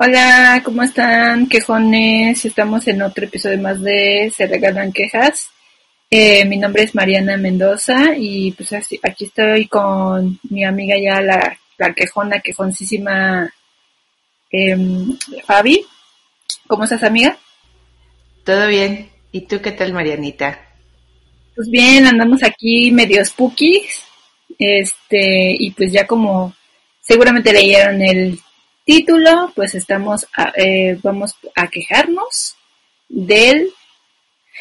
Hola, ¿cómo están? Quejones, estamos en otro episodio más de Se Regalan Quejas. Eh, mi nombre es Mariana Mendoza y pues aquí estoy con mi amiga ya la, la quejona, quejoncísima eh, Fabi. ¿Cómo estás, amiga? Todo bien. ¿Y tú qué tal, Marianita? Pues bien, andamos aquí medio spookies. Este, y pues ya como seguramente leyeron el título, pues estamos, a, eh, vamos a quejarnos del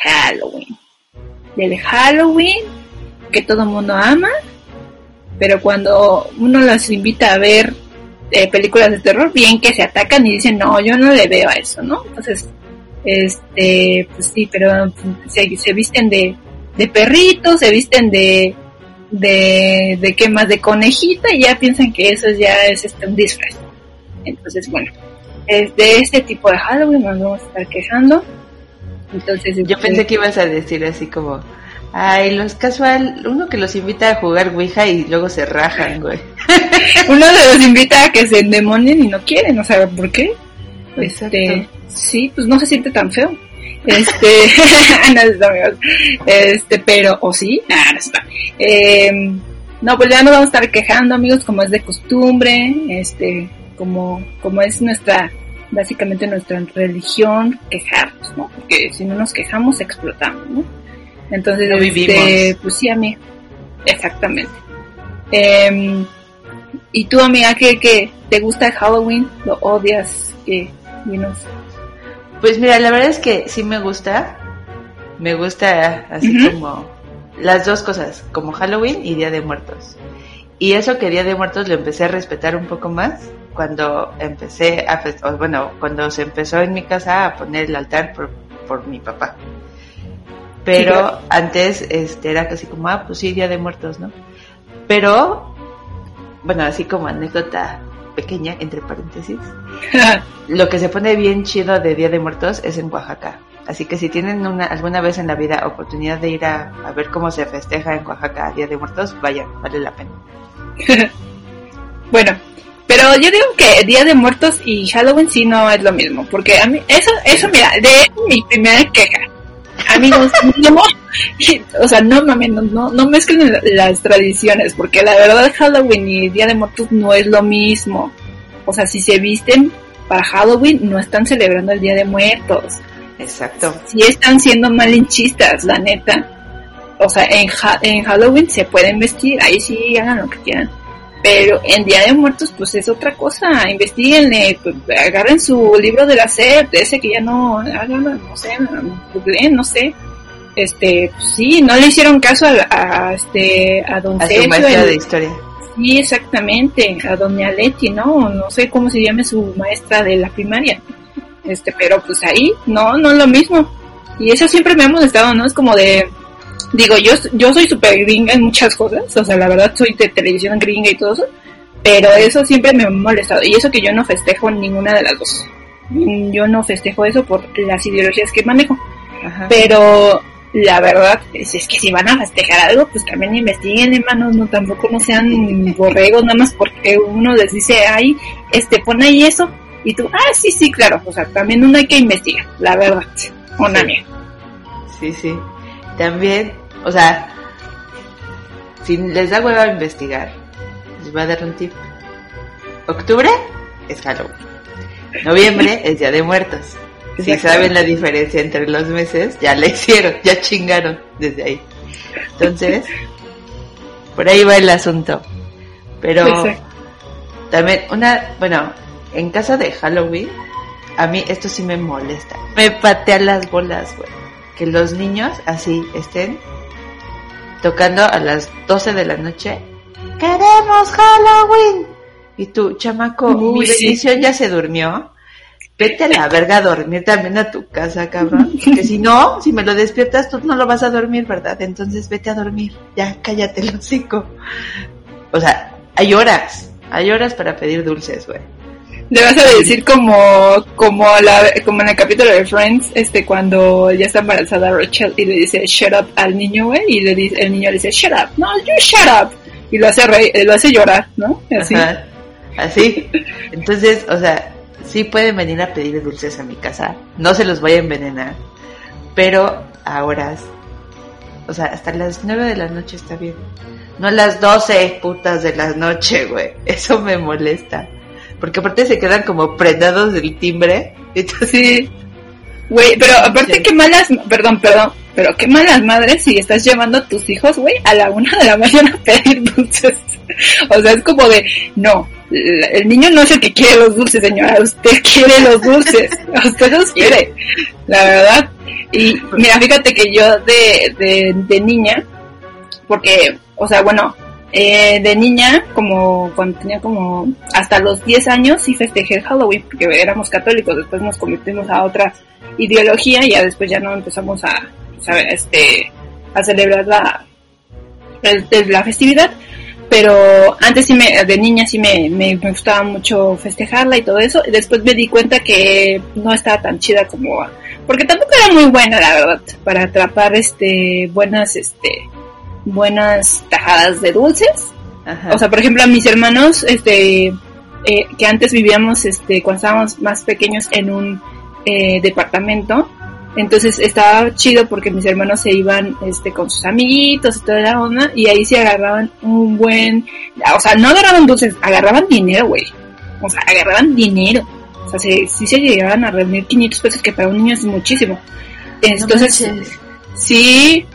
Halloween. Del Halloween que todo mundo ama, pero cuando uno los invita a ver eh, películas de terror, bien que se atacan y dicen, no, yo no le veo a eso, ¿no? Entonces, este, pues sí, pero se, se visten de, de perritos, se visten de, de, de qué más, de conejita y ya piensan que eso ya es este, un disfraz. Entonces, bueno, es de este tipo de Halloween nos vamos a estar quejando. Entonces, yo este, pensé que ibas a decir así como, ay, los casual, uno que los invita a jugar Ouija y luego se rajan, güey. uno de los invita a que se endemonien y no quieren, no sabe por qué. Este, sí, pues no se siente tan feo. Este, amigos. este, pero, o sí, nah, no está. Eh, no, pues ya nos vamos a estar quejando, amigos, como es de costumbre, este, como, como es nuestra, básicamente nuestra religión, quejarnos, ¿no? Porque si no nos quejamos, explotamos, ¿no? Entonces, No este, pues sí, amiga, exactamente. Eh, ¿Y tú, amiga, qué, qué te gusta Halloween? ¿Lo odias? ¿Qué? Dinos. Pues mira, la verdad es que sí me gusta. Me gusta así como las dos cosas, como Halloween y Día de Muertos. Y eso que Día de Muertos lo empecé a respetar un poco más cuando empecé a, bueno, cuando se empezó en mi casa a poner el altar por, por mi papá. Pero Sí, claro. antes este era casi como, ah, pues sí, Día de Muertos, ¿no? Pero, bueno, así como anécdota pequeña, entre paréntesis, lo que se pone bien chido de Día de Muertos es en Oaxaca. Así que si tienen una, alguna vez en la vida oportunidad de ir a, a ver cómo se festeja en Oaxaca Día de Muertos, vayan, vale la pena. Bueno, pero yo digo que Día de Muertos y Halloween sí no es lo mismo, porque a mí, eso, eso mira, de mi primera queja. Amigos, no, o sea, no mames, no, no, no mezclen la- las tradiciones, porque la verdad Halloween y Día de Muertos no es lo mismo. O sea, si se visten para Halloween, no están celebrando el Día de Muertos. Exacto. Sí están siendo malinchistas, la neta. O sea, en, Ha- en Halloween se pueden vestir, ahí sí hagan lo que quieran. Pero en Día de Muertos, pues es otra cosa. Investiguenle, pues, agarren su libro de la SEP, de ese que ya no, hagan, no sé, googleen, no sé. Este, pues, sí, no le hicieron caso a, a, este, a Don A su Sergio, maestra el- de historia. Sí, exactamente, a doña Leti, ¿no? No sé cómo se llame su maestra de la primaria. Este, pero pues ahí, no, no es lo mismo. Y eso siempre me ha molestado, ¿no? Es como de, digo, yo, yo soy súper gringa en muchas cosas, o sea, la verdad soy de televisión gringa y todo eso, pero eso siempre me ha molestado. Y eso que yo no festejo ninguna de las dos. Yo no festejo eso por las ideologías que manejo. Ajá. Pero la verdad es, es que si van a festejar algo, pues también investiguen, hermanos, no tampoco no sean borregos, nada más porque uno les dice, ay, este, pon ahí eso, y tú, ah, sí, sí, claro, o sea, también uno hay que investigar, la verdad, una Sí. mía. Sí, sí. También, o sea, si les da hueva investigar, les voy a dar un tip. Octubre es Halloween. Noviembre es Día de Muertos. Si saben la diferencia entre los meses, ya le hicieron, ya chingaron desde ahí. Entonces, por ahí va el asunto. Pero Exacto. también una, bueno, en casa de Halloween, a mí esto sí me molesta. Me patea las bolas, güey. Que los niños así estén tocando a las 12 de la noche. ¡Queremos Halloween! Y tú, chamaco, mi bendición ya se durmió. Vete a la verga a dormir también a tu casa, cabrón. Que si no, si me lo despiertas, tú no lo vas a dormir, ¿verdad? Entonces vete a dormir. Ya, cállate el hocico. O sea, hay horas. Hay horas para pedir dulces, güey. Le vas a decir como, como, la, como en el capítulo de Friends, este, cuando ya está embarazada Rachel y le dice shut up al niño, güey, y le dice, el niño le dice shut up, no, you shut up, y lo hace eh, lo hace llorar, ¿no? Así. Así. Entonces, o sea, sí pueden venir a pedir dulces a mi casa, no se los voy a envenenar, pero a horas, o sea, hasta las nueve de la noche está bien. No a las doce putas de la noche, güey. Eso me molesta. Porque aparte se quedan como prendados del timbre. Entonces, sí. Güey, pero aparte qué malas, perdón, perdón, pero qué malas madres si estás llevando a tus hijos, güey, a la una de la mañana a pedir dulces. o sea, es como de, no, el niño no es el que quiere los dulces, señora, usted quiere los dulces, usted los quiere, la verdad. Y mira, fíjate que yo de, de, de niña, porque, o sea, bueno, eh, de niña, como cuando tenía como hasta los 10 años, sí festejé Halloween porque éramos católicos, después nos convertimos a otra ideología y ya después ya no empezamos a, este, a celebrar la, la festividad. Pero antes sí me, de niña sí me, me, gustaba mucho festejarla y todo eso. Y después me di cuenta que no estaba tan chida como, porque tampoco era muy buena la verdad, para atrapar este, buenas, este, buenas tajadas de dulces. O sea, por ejemplo, a mis hermanos, este, eh, que antes vivíamos, este, cuando estábamos más pequeños en un eh, departamento, entonces estaba chido porque mis hermanos se iban, este, con sus amiguitos y toda la onda, y ahí se agarraban un buen, o sea, no agarraban dulces, agarraban dinero, güey. O sea, agarraban dinero. O sea, se, sí se llegaban a reunir 500 pesos, que para un niño es muchísimo. Entonces, sí,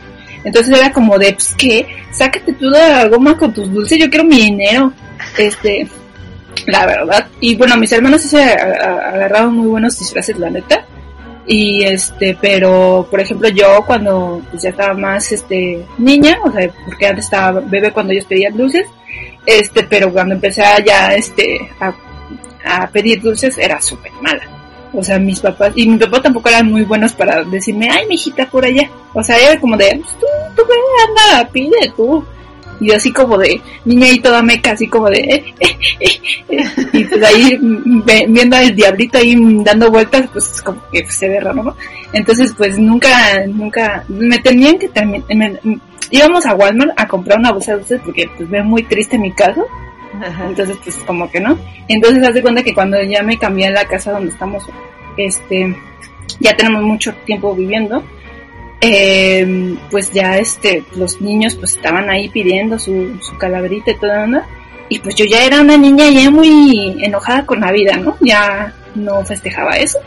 entonces era como de, pues, ¿qué? Sácate tú de la goma con tus dulces, yo quiero mi dinero. Este, la verdad. Y bueno, mis hermanos se agarraron muy buenos disfraces, la neta. Y este, pero, por ejemplo, yo cuando pues, ya estaba más, este, niña, o sea, porque antes estaba bebé cuando ellos pedían dulces, este, pero cuando empecé ya, este, a, a pedir dulces, era súper mala. O sea, mis papás, y mi papá tampoco eran muy buenos para decirme, ay, mi hijita, por allá. O sea, era como de, pues ve, anda, pide tú. Y así como de, niña y toda meca, así como de, eh, eh, eh, y pues ahí viendo al diablito ahí dando vueltas, pues como que se ve raro, ¿no? Entonces, pues nunca, nunca, me tenían que terminar, íbamos a Walmart a comprar una bolsa de dulces porque pues veo muy triste mi caso entonces, pues como que no. Entonces, haz de cuenta que cuando ya me cambié a la casa donde estamos, este, ya tenemos mucho tiempo viviendo, eh, pues ya este, los niños pues estaban ahí pidiendo su, su calaverita y toda onda. Y pues yo ya era una niña ya muy enojada con la vida, ¿no? Ya no festejaba eso.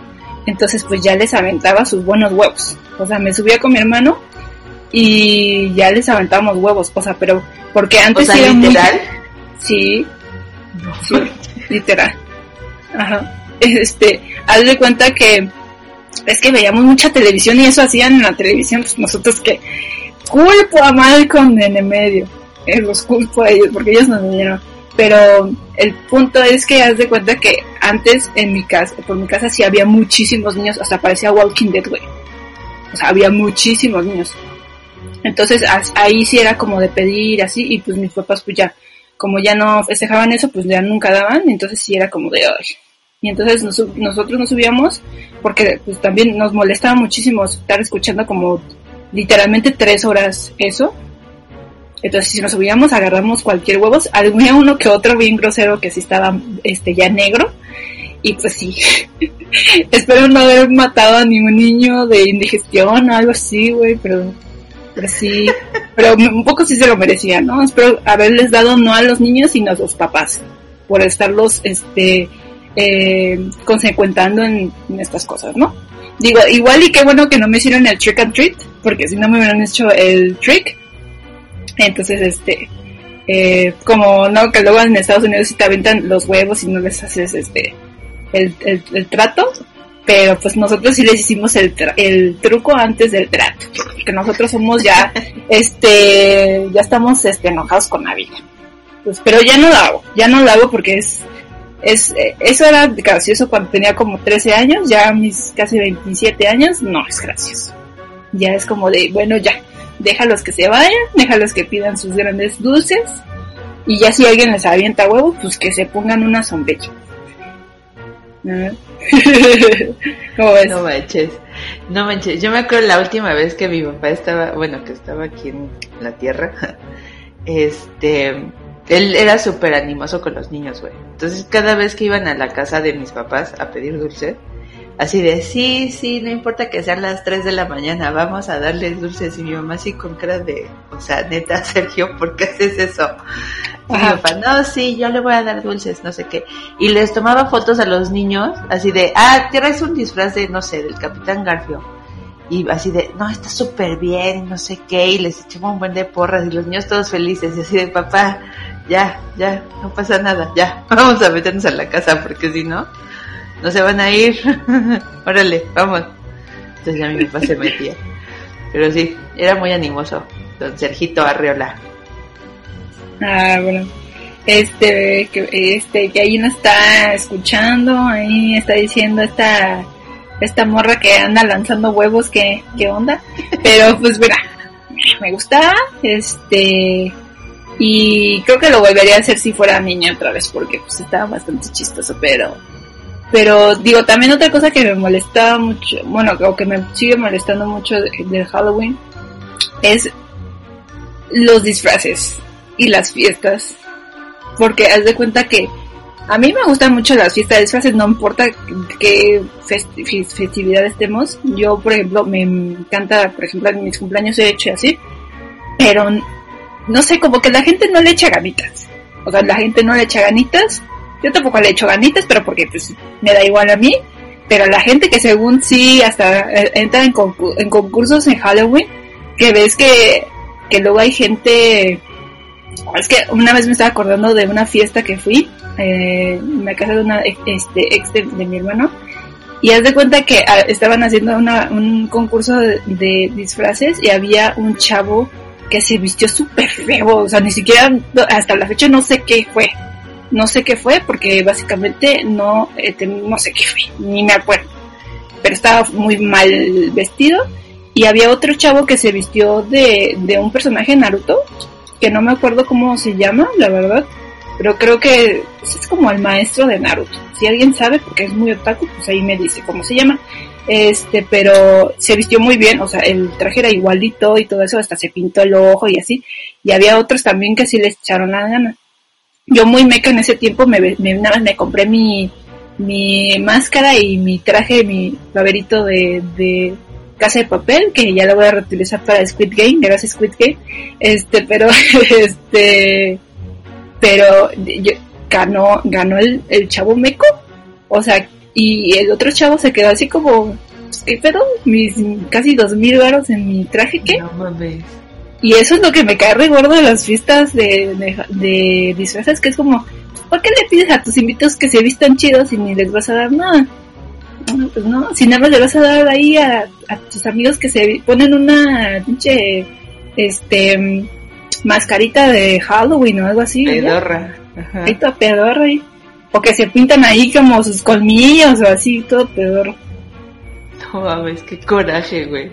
Entonces pues ya les aventaba sus buenos huevos. O sea, me subía con mi hermano y ya les aventábamos huevos. O sea, pero porque antes era literal. Sí, literal. Ajá. Este, haz de cuenta que es que veíamos mucha televisión y eso hacían en la televisión, pues nosotros que culpo a Malcolm en el medio, eh, los culpo a ellos porque ellos nos vinieron. Pero el punto es que haz de cuenta que antes en mi casa, por mi casa sí había muchísimos niños, hasta parecía Walking Dead, güey. O sea, había muchísimos niños. Entonces ahí sí era como de pedir así y pues mis papás pues ya como ya no festejaban eso, pues ya nunca daban, entonces sí era como de hoy. Y entonces nosotros nos subíamos porque pues también nos molestaba muchísimo estar escuchando como literalmente tres horas eso. Entonces si nos subíamos agarramos cualquier huevos, había uno que otro bien grosero que sí estaba este ya negro y pues sí. Espero no haber matado a ningún niño de indigestión o algo así, güey, pero pero sí, pero un poco sí se lo merecía, ¿no? Espero haberles dado no a los niños, sino a los papás, por estarlos, este, eh, consecuentando en, estas cosas, ¿no? Digo, igual y qué bueno que no me hicieron el trick and treat, porque si no me hubieran hecho el trick, entonces, este, eh, como, ¿no? Que luego en Estados Unidos si te aventan los huevos y no les haces, este, el, el, el trato, pero pues nosotros sí les hicimos el, el truco antes del trato, porque nosotros somos ya, este, ya estamos este, enojados con la vida. Pues, pero ya no lo hago, ya no lo hago porque es, es, eso era gracioso cuando tenía como 13 años, ya mis casi 27 años, no es gracioso. Ya es como de, bueno, ya, déjalos que se vayan, déjalos que pidan sus grandes dulces, y ya si alguien les avienta huevo, pues que se pongan una sombrilla. No manches, no manches. Yo me acuerdo la última vez que mi papá estaba, bueno, que estaba aquí en la tierra, este, él era súper animoso con los niños, güey. Entonces cada vez que iban a la casa de mis papás a pedir dulce, así de, sí, sí, no importa que sean las 3 de la mañana, vamos a darles dulces. Y mi mamá así con cara de, o sea, neta, Sergio, ¿por qué haces eso? Y mi papá, no, sí, yo le voy a dar dulces, no sé qué. Y les tomaba fotos a los niños, así de, ah, tienes un disfraz de, no sé, del Capitán Garfio. Y así de, no, está súper bien, no sé qué, y les echaba un buen de porras, y los niños todos felices, y así de, papá, ya, ya, no pasa nada, ya, vamos a meternos a la casa, porque si no, no se van a ir. Órale, vamos. Entonces ya mi papá se metía. Pero sí, era muy animoso. Don Sergito Arreola. Ah, bueno. Este, que, este, que ahí no está escuchando, ahí está diciendo esta, esta morra que anda lanzando huevos, ¿qué, qué onda? Pero pues mira, me gusta, este, y creo que lo volvería a hacer si fuera niña otra vez, porque pues estaba bastante chistoso, pero pero digo, también otra cosa que me molestaba mucho, bueno, o que me sigue molestando mucho del Halloween, es los disfraces y las fiestas. Porque haz de cuenta que a mí me gustan mucho las fiestas de disfraces, no importa qué festividad estemos. Yo, por ejemplo, me encanta, por ejemplo, en mis cumpleaños he hecho así, pero no sé, como que la gente no le echa ganitas. O sea, la gente no le echa ganitas yo tampoco le echo ganitas, pero porque pues me da igual a mí. Pero la gente que según sí hasta eh, entra en, en concursos en Halloween, que ves que, que luego hay gente... Es que una vez me estaba acordando de una fiesta que fui eh, en la casa de una este, ex de, mi hermano y haz de cuenta que ah, estaban haciendo una, un concurso de, de, disfraces y había un chavo que se vistió súper feo, o sea, ni siquiera hasta la fecha no sé qué fue, no sé qué fue porque básicamente no, eh, no sé qué fue, ni me acuerdo. Pero estaba muy mal vestido. Y había otro chavo que se vistió de, de un personaje de Naruto, que no me acuerdo cómo se llama, la verdad. Pero creo que es como el maestro de Naruto. Si alguien sabe, porque es muy otaku, pues ahí me dice cómo se llama. Este, pero se vistió muy bien, o sea, el traje era igualito y todo eso, hasta se pintó el ojo y así. Y había otros también que sí les echaron la gana. Yo muy meca en ese tiempo me, me, nada más me compré mi, mi máscara y mi traje, mi baberito de, de casa de papel, que ya lo voy a reutilizar para Squid Game, gracias Squid Game, este, pero, este, pero ganó, ganó el, el chavo meco, o sea, y el otro chavo se quedó así como, ¿qué pedo? Mis casi dos mil varos en mi traje, ¿qué? No mames. Y eso es lo que me cae re gordo de las fiestas de, de, disfraces, que es como, ¿por qué le pides a tus invitados que se vistan chidos y ni les vas a dar nada? No, pues no, si nada más le vas a dar ahí a, tus amigos que se ponen una pinche, este, mascarita de Halloween o algo así. Pedorra. Ajá. Ahí todo pedorra ahí. O que se pintan ahí como sus colmillos o así, todo pedorro. No mames, qué coraje, güey.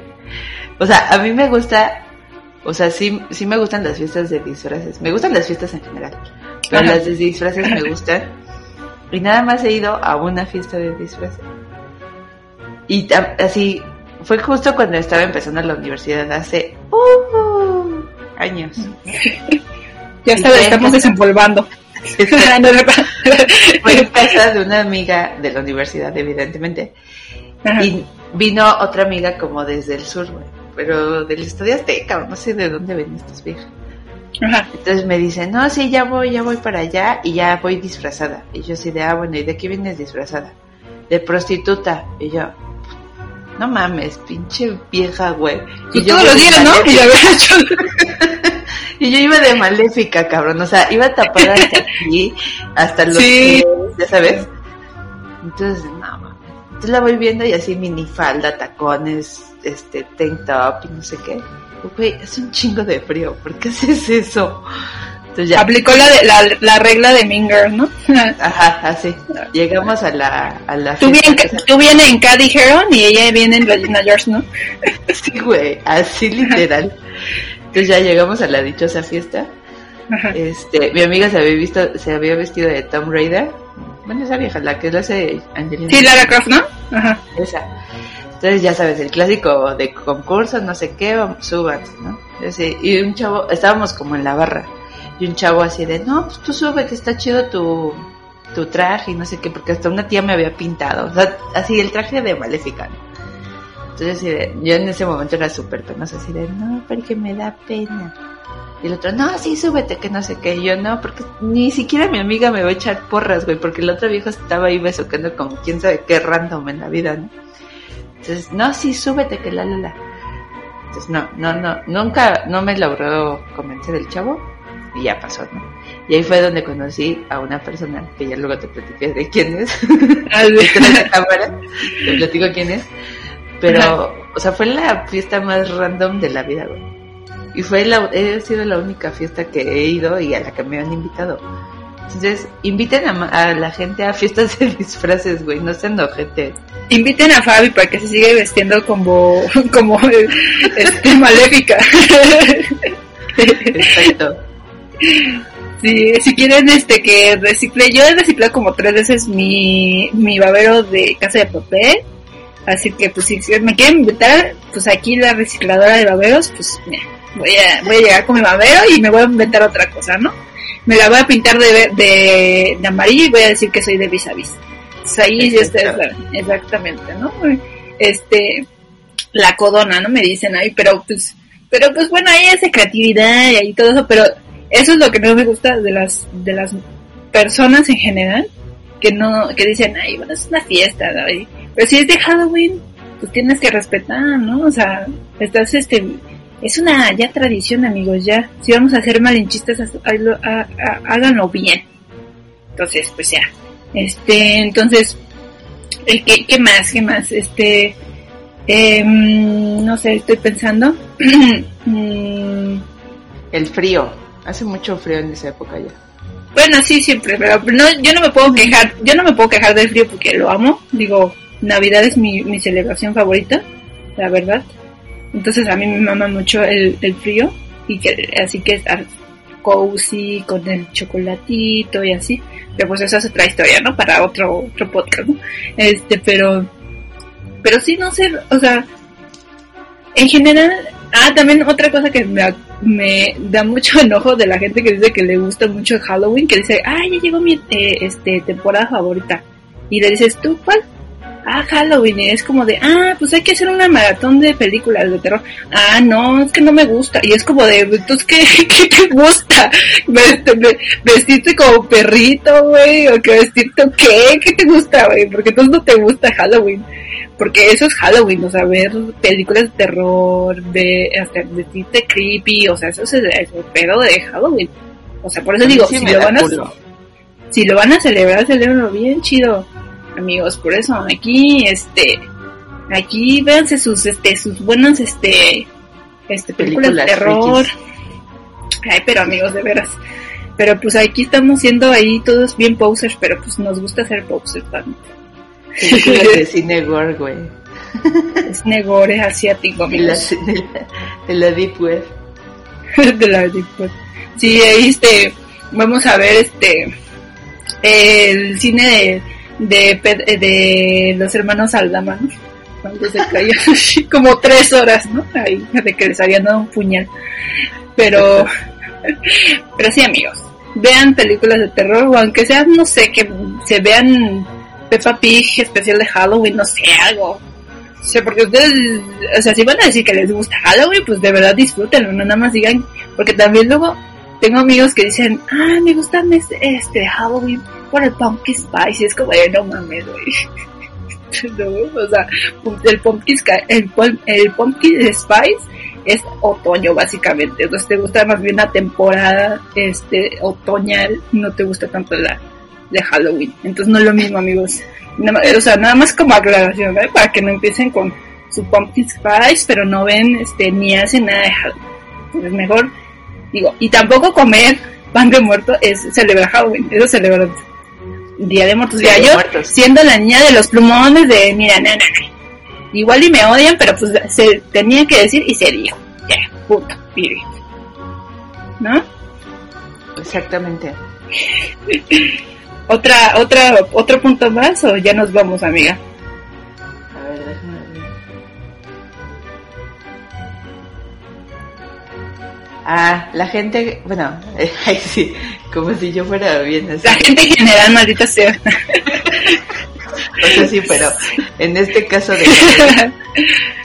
O sea, a mí me gusta o sea, sí, sí me gustan las fiestas de disfraces. Me gustan las fiestas en general. Pero las de disfraces me gustan. Y nada más he ido a una fiesta de disfraces. Y así, fue justo cuando estaba empezando la universidad hace uh, años. ya está, estamos desempolvando. fue en casa de una amiga de la universidad, evidentemente. Y vino otra amiga como desde el sur, güey pero del Estadio Azteca, no sé de dónde ven estas viejas. Entonces me dicen, no, sí, ya voy, ya voy para allá y ya voy disfrazada. Y yo así de, ah, bueno, ¿y de qué vienes disfrazada? De prostituta. Y yo, no mames, pinche vieja, güey. Y, yo todos los días, ¿no? Y, yo iba de maléfica, cabrón. O sea, iba tapada hasta aquí, hasta los sí. ya sabes. Entonces, no mames. Entonces la voy viendo y así minifalda, tacones, este, tank top y no sé qué. Güey, es un chingo de frío, ¿por qué haces eso? Entonces ya. Aplicó la, la, la regla de Minger, ¿no? Ajá, así. Llegamos a la, a la tú, vienes tú vienes en Caddy Heron y ella viene en Regina George, ¿no? sí, güey, así literal. Entonces ya llegamos a la dichosa fiesta. Este, mi amiga se había visto, se había vestido de Tom Raider. Bueno, esa vieja, la que lo hace Angelina. Sí, Lara Croft, ¿no? Ajá. Esa. Entonces ya sabes, el clásico de concurso, no sé qué, suban, ¿no? y un chavo, estábamos como en la barra, y un chavo así de, no, pues tú sube, que está chido tu, tu traje y no sé qué, porque hasta una tía me había pintado, o sea, así el traje de Maléfica, Entonces de, yo en ese momento era súper penosa, así de, no, porque me da pena. Y el otro, no, sí, súbete, que no sé qué. Y yo, no, porque ni siquiera mi amiga me va a echar porras, güey, porque el otro viejo estaba ahí besuqueando como quién sabe qué random en la vida, ¿no? Entonces, no, sí, súbete, que la, la, la. Entonces, no, no, no, nunca, no me logró convencer el chavo y ya pasó, ¿no? Y ahí fue donde conocí a una persona que ya luego te platiqué de quién es. Ah, la cámara, te platico quién es. Pero, o sea, fue la fiesta más random de la vida, güey. Y fue la, ha sido la única fiesta que he ido y a la que me han invitado. Entonces, inviten a, la gente a fiestas de disfraces, güey, no sean ojete. Inviten a Fabi para que se siga vestiendo como, como este, maléfica. Exacto. Sí, si quieren este que recicle, yo he reciclado como tres veces mi, mi babero de casa de papel. Así que pues si me quieren invitar, pues aquí la recicladora de baberos, pues mira, voy a, voy a llegar con mi babero y me voy a inventar otra cosa, ¿no? Me la voy a pintar de, de, de amarillo y voy a decir que soy de vis a vis. ahí ya está, exactamente, ¿no? Este, la codona, ¿no? Me dicen ahí, pero pues, pero pues bueno, ahí hace creatividad y ahí todo eso, pero eso es lo que no me gusta de las, de las personas en general, que no, que dicen, ay, bueno, es una fiesta, ¿no? Pero si es de Halloween, pues tienes que respetar, ¿no? O sea, estás este es una ya tradición, amigos, ya. Si vamos a hacer malinchistas, háganlo bien. Entonces, pues ya. Este, entonces, ¿qué, qué más? ¿Qué más? Este, em, no sé, estoy pensando. Mm. El frío. Hace mucho frío en esa época ya. Bueno, sí, siempre, pero no, yo no me puedo quejar, yo no me puedo quejar del frío porque lo amo. Digo, Navidad es mi, celebración favorita, la verdad. Entonces a mí me mama mucho el, frío y que así que estar cozy con el chocolatito y así. Pero pues eso es otra historia, ¿no? Para otro otro podcast. Este, pero pero sí no sé, o sea, en general, ah, también otra cosa que me, me da mucho enojo de la gente que dice que le gusta mucho Halloween, que dice, ah, ya llegó mi eh, este temporada favorita. Y le dices, ¿tú cuál? Ah, Halloween, y es como de, ah, pues hay que hacer una maratón de películas de terror. Ah, no, es que no me gusta. Y es como de, entonces, ¿qué, qué te gusta? ¿Vestirte como perrito, güey? ¿O que vestirte qué? ¿Qué te gusta, güey? Porque entonces no te gusta Halloween. Porque eso es Halloween, o sea, ver películas de terror, de, hasta vestirte creepy, o sea, eso es el, pedo de Halloween. O sea, por eso digo, si lo, van a, si lo van a celebrar, celebrenlo bien chido amigos, por eso aquí, este, aquí véanse sus, este, sus buenas, este, este, películas, de terror. Ay, pero amigos, de veras. Pero pues aquí estamos siendo ahí todos bien posers, pero pues nos gusta hacer posers también. Películas de cine gore, güey. Cine gore asiático, amigos. De la, de la Deep Web. de la Deep Web. Sí, ahí este, vamos a ver este, el cine de de, de los hermanos Aldama, cuando se como tres horas, ¿no? Ahí, de que les habían dado un puñal. Pero, pero sí, amigos, vean películas de terror, o aunque sea, no sé, que se vean Peppa Pig, especial de Halloween, no sé, algo. O sea, porque ustedes, o sea, si van a decir que les gusta Halloween, pues de verdad disfrútenlo, no nada más digan, porque también luego tengo amigos que dicen, ah, me gusta este Halloween por el pumpkin spice, y es como, no mames, güey. no, o sea, el pumpkin, el, el pumpkin spice es otoño básicamente, entonces te gusta más bien la temporada este otoñal, no te gusta tanto la, de Halloween. Entonces no es lo mismo, amigos. o sea, nada más como aclaración, ¿eh? Para que no empiecen con su pumpkin spice, pero no ven, este, ni hacen nada de Halloween. Es mejor, digo, y tampoco comer pan de muerto es celebrar Halloween, eso celebra Día de Muertos. Ya yo, siendo la niña de los plumones de, mira, no, Igual y me odian, pero pues se tenía que decir y se dijo. Ya, punto, ¿No? Exactamente. otra, otra, otro punto más o ya nos vamos, amiga. Ah, la gente, bueno, ay, sí, como si yo fuera bien así. La gente en general, maldita sea. No sé si, pero en este caso de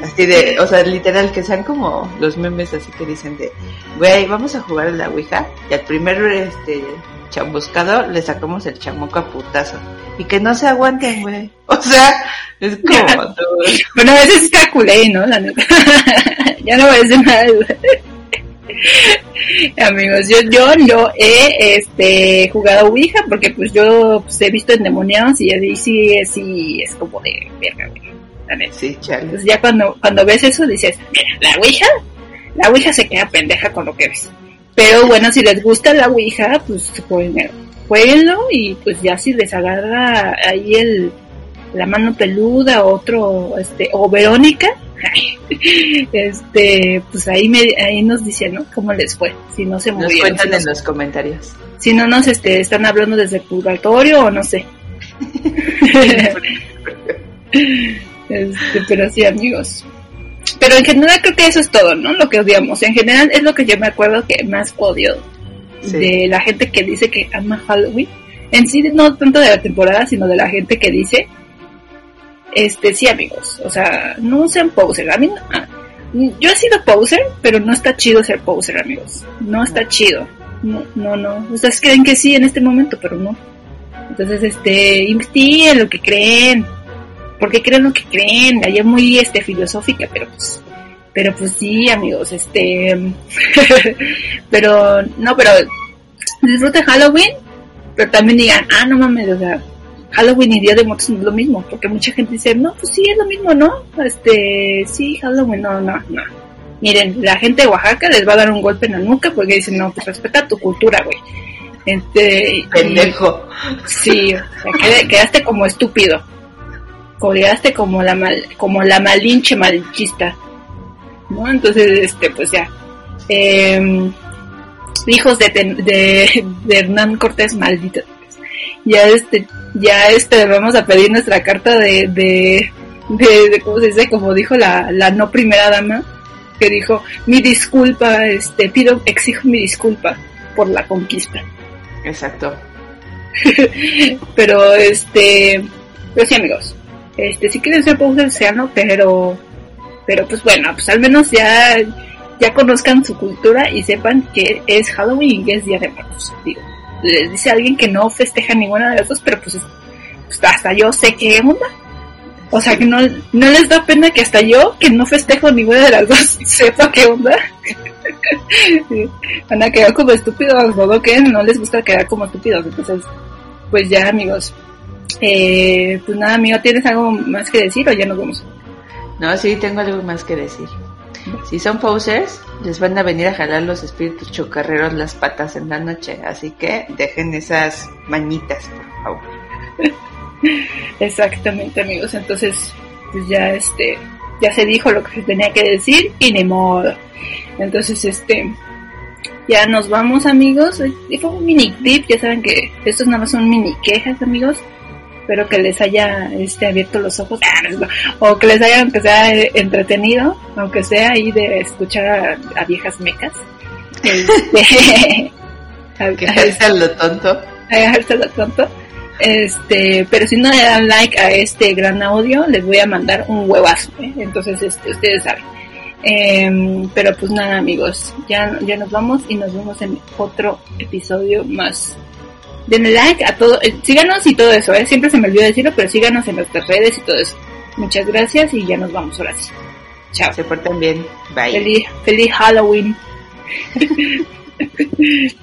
así de, o sea, literal que sean como los memes así que dicen de, güey, vamos a jugar a la Ouija y al primer este chambuscado le sacamos el chamuco a putazo y que no se aguanten, güey. O sea, es como Bueno, a veces está culé, ¿no? La neta. ya no voy a decir nada. Amigos, yo, yo no he este, jugado Ouija porque pues yo pues, he visto endemoniados y ahí sí, sí es como de verga, Sí, Entonces ya cuando, cuando ves eso dices, mira, la Ouija, la Ouija se queda pendeja con lo que ves. Pero bueno, si les gusta la Ouija, pues jueguenlo y pues ya si les agarra ahí el, la mano peluda, otro, este, o Verónica, este, pues ahí me, ahí nos dicen, ¿no? ¿Cómo les fue? Si no se murieron. Nos cuentan en los comentarios. Si no nos, este, están hablando desde el purgatorio o no sé. este, pero sí, amigos. Pero en general creo que eso es todo, ¿no? Lo que odiamos. En general es lo que yo me acuerdo que más odio de la gente que dice que ama Halloween. En sí, no tanto de la temporada, sino de la gente que dice este, sí, amigos. O sea, no sean poser. A mí, ah, yo he sido poser, pero no está chido ser poser, amigos. No está chido. No, no, no. Ustedes creen que sí en este momento, pero no. Entonces, este, investiguen lo que creen. Porque creen lo que creen. Es muy, este, filosófica, pero pues, pero pues sí, amigos, este, pero, no, pero disfruten Halloween, pero también digan, ah, no mames, o sea, Halloween y Día de Muertos no es lo mismo, porque mucha gente dice, no, pues sí, es lo mismo, ¿no? Este, sí, Halloween, no, no, no. Miren, la gente de Oaxaca les va a dar un golpe en la nuca porque dicen, no, pues respeta tu cultura, güey. Este, Pendejo. sí, o sea, quedaste como estúpido. Quedaste como la mal, como la malinche malinchista. ¿No? Entonces, este, pues ya. Eh, hijos de, de, de Hernán Cortés, maldito ya este, ya este, vamos a pedir nuestra carta de, de, de, ¿cómo se dice? Como dijo la, la no primera dama, que dijo, mi disculpa, este, pido, exijo mi disculpa por la conquista. Exacto. pero este, pero sí amigos, este, si quieren ser seanlo, pero, pero pues bueno, pues al menos ya, ya conozcan su cultura y sepan que es Halloween y que es Día de Muertos, digo les dice a alguien que no festeja ninguna de las dos, pero pues, pues, hasta yo sé qué onda. O sea, que no, no les da pena que hasta yo, que no festejo ninguna de las dos, sepa qué onda. Van a quedar como estúpidos, ¿no? Que no les gusta quedar como estúpidos. Entonces, pues ya, amigos. Eh, pues nada, amigo, ¿tienes algo más que decir o ya nos vamos? No, sí, tengo algo más que decir. Si son posers, les van a venir a jalar los espíritus chocarreros las patas en la noche, así que dejen esas mañitas, por favor. Exactamente, amigos. Entonces, pues ya este, ya se dijo lo que se tenía que decir y ni modo. Entonces, este, ya nos vamos, amigos. Fue un mini clip, ya saben que estos nada más son mini quejas, amigos espero que les haya este, abierto los ojos. O que les haya aunque sea entretenido aunque sea ahí de escuchar a, viejas mecas. Este, a, lo tonto. A lo tonto. Este pero si no le dan like a este gran audio les voy a mandar un huevazo ¿eh? entonces este ustedes saben. Em, pero pues nada amigos ya ya nos vamos y nos vemos en otro episodio más denle like a todo, eh, síganos y todo eso, ¿eh? siempre se me olvidó decirlo, pero síganos en nuestras redes y todo eso. Muchas gracias y ya nos vamos ahora sí. Chao. Se porten bien. Bye. Feliz, feliz Halloween.